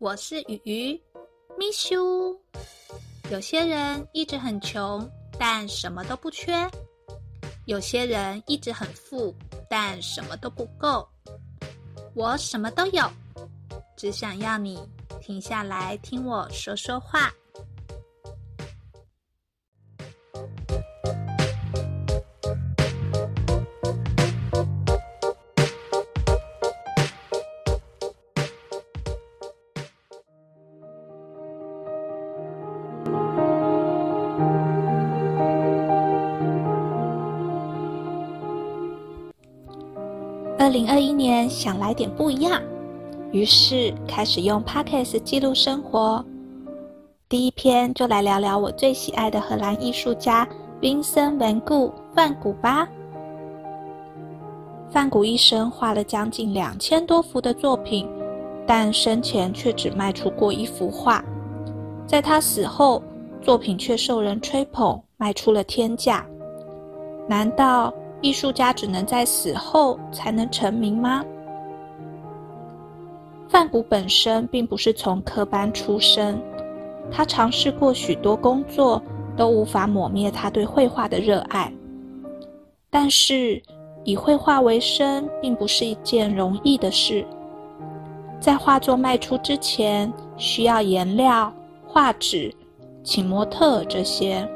我是鱼鱼，miss you。有些人一直很穷，但什么都不缺；有些人一直很富，但什么都不够。我什么都有，只想要你停下来听我说说话。二零二一年想来点不一样，于是开始用 Podcast 记录生活。第一篇就来聊聊我最喜爱的荷兰艺术家 Vincent van Gogh 范古吧。范古一生画了将近两千多幅的作品，但生前却只卖出过一幅画。在他死后，作品却受人吹捧，卖出了天价。难道？艺术家只能在死后才能成名吗？范谷本身并不是从科班出身，他尝试过许多工作，都无法抹灭他对绘画的热爱。但是，以绘画为生并不是一件容易的事。在画作卖出之前，需要颜料、画纸、请模特这些，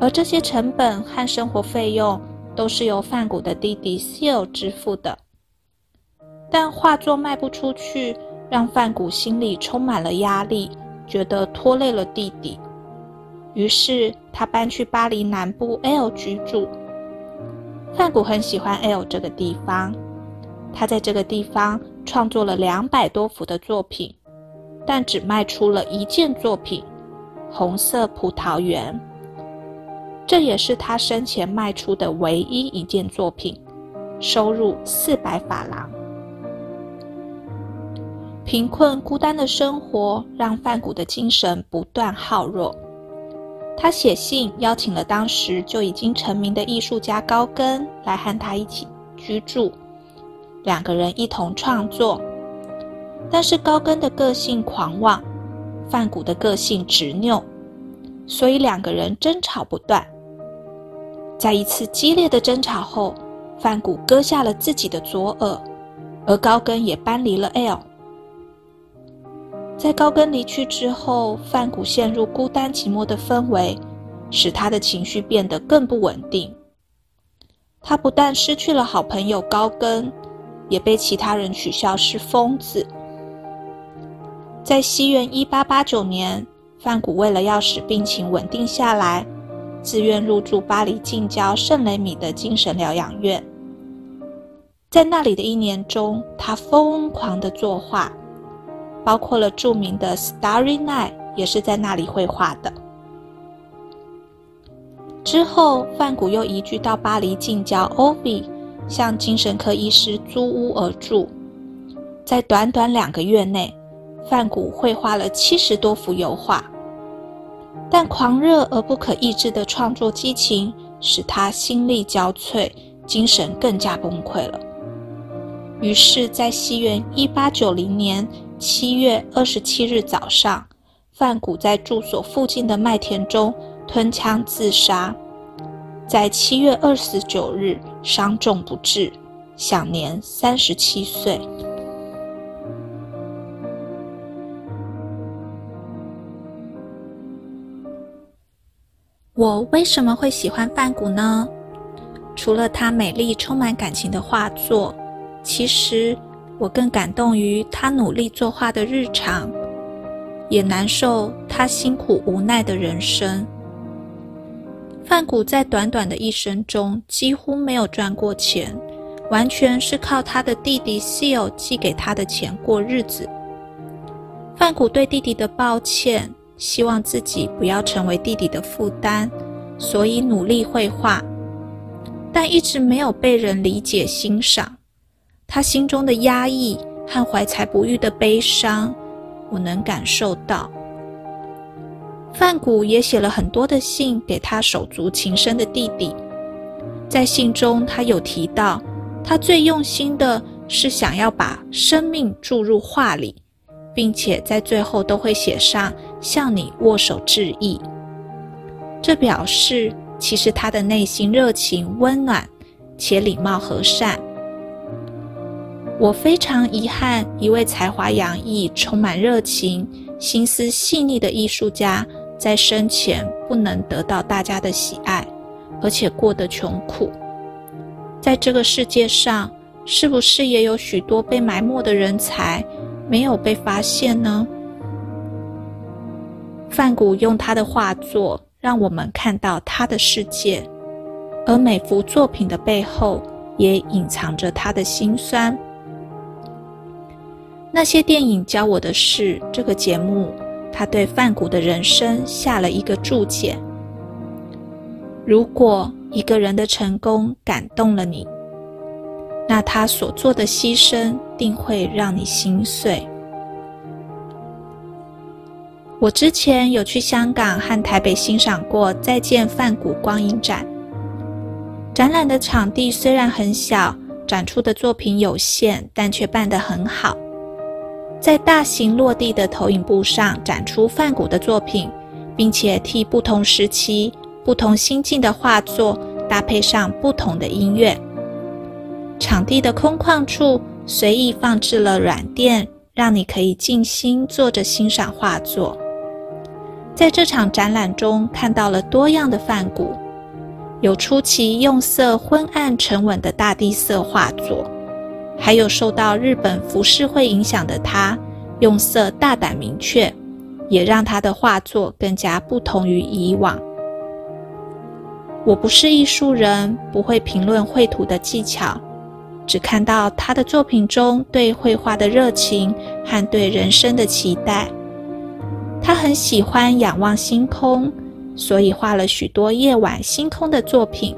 而这些成本和生活费用。都是由范古的弟弟 Seal 支付的，但画作卖不出去，让范古心里充满了压力，觉得拖累了弟弟。于是他搬去巴黎南部 L 居住。范古很喜欢 L 这个地方，他在这个地方创作了两百多幅的作品，但只卖出了一件作品《红色葡萄园》。这也是他生前卖出的唯一一件作品，收入四百法郎。贫困孤单的生活让范古的精神不断耗弱。他写信邀请了当时就已经成名的艺术家高更来和他一起居住，两个人一同创作。但是高更的个性狂妄，范古的个性执拗，所以两个人争吵不断。在一次激烈的争吵后，范古割下了自己的左耳，而高更也搬离了 L。在高更离去之后，范古陷入孤单寂寞的氛围，使他的情绪变得更不稳定。他不但失去了好朋友高更，也被其他人取笑是疯子。在西元一八八九年，范古为了要使病情稳定下来。自愿入住巴黎近郊圣雷米的精神疗养院，在那里的一年中，他疯狂的作画，包括了著名的《Starry Night》，也是在那里绘画的。之后，范古又移居到巴黎近郊 o v 向精神科医师租屋而住。在短短两个月内，范古绘画了七十多幅油画。但狂热而不可抑制的创作激情使他心力交瘁，精神更加崩溃了。于是，在西元一八九零年七月二十七日早上，范古在住所附近的麦田中吞枪自杀，在七月二十九日伤重不治，享年三十七岁。我为什么会喜欢梵谷呢？除了他美丽、充满感情的画作，其实我更感动于他努力作画的日常，也难受他辛苦无奈的人生。梵谷在短短的一生中几乎没有赚过钱，完全是靠他的弟弟 Seal 寄给他的钱过日子。梵谷对弟弟的抱歉。希望自己不要成为弟弟的负担，所以努力绘画，但一直没有被人理解欣赏。他心中的压抑和怀才不遇的悲伤，我能感受到。范古也写了很多的信给他手足情深的弟弟，在信中他有提到，他最用心的是想要把生命注入画里。并且在最后都会写上向你握手致意。这表示其实他的内心热情温暖且礼貌和善。我非常遗憾，一位才华洋溢、充满热情、心思细腻的艺术家在生前不能得到大家的喜爱，而且过得穷苦。在这个世界上，是不是也有许多被埋没的人才没有被发现呢？范谷用他的画作让我们看到他的世界，而每幅作品的背后也隐藏着他的辛酸。那些电影教我的事，这个节目，他对范谷的人生下了一个注解。如果一个人的成功感动了你，那他所做的牺牲定会让你心碎。我之前有去香港和台北欣赏过《再见梵谷》光影展。展览的场地虽然很小，展出的作品有限，但却办得很好。在大型落地的投影布上展出梵谷的作品，并且替不同时期、不同心境的画作搭配上不同的音乐。场地的空旷处随意放置了软垫，让你可以静心坐着欣赏画作。在这场展览中，看到了多样的梵谷，有出奇用色昏暗沉稳的大地色画作，还有受到日本浮世绘影响的他，用色大胆明确，也让他的画作更加不同于以往。我不是艺术人，不会评论绘图的技巧。只看到他的作品中对绘画的热情和对人生的期待。他很喜欢仰望星空，所以画了许多夜晚星空的作品。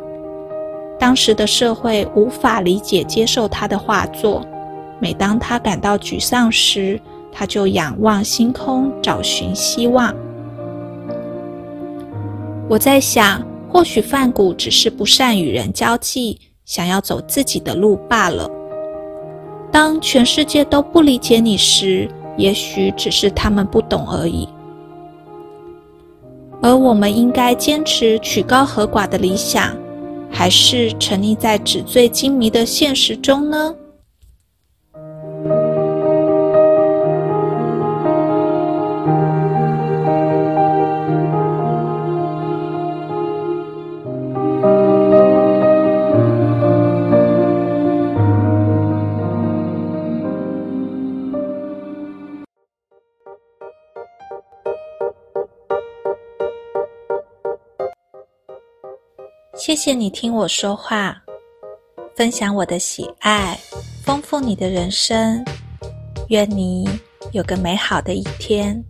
当时的社会无法理解接受他的画作。每当他感到沮丧时，他就仰望星空，找寻希望。我在想，或许范谷只是不善与人交际。想要走自己的路罢了。当全世界都不理解你时，也许只是他们不懂而已。而我们应该坚持曲高和寡的理想，还是沉溺在纸醉金迷的现实中呢？谢谢你听我说话，分享我的喜爱，丰富你的人生。愿你有个美好的一天。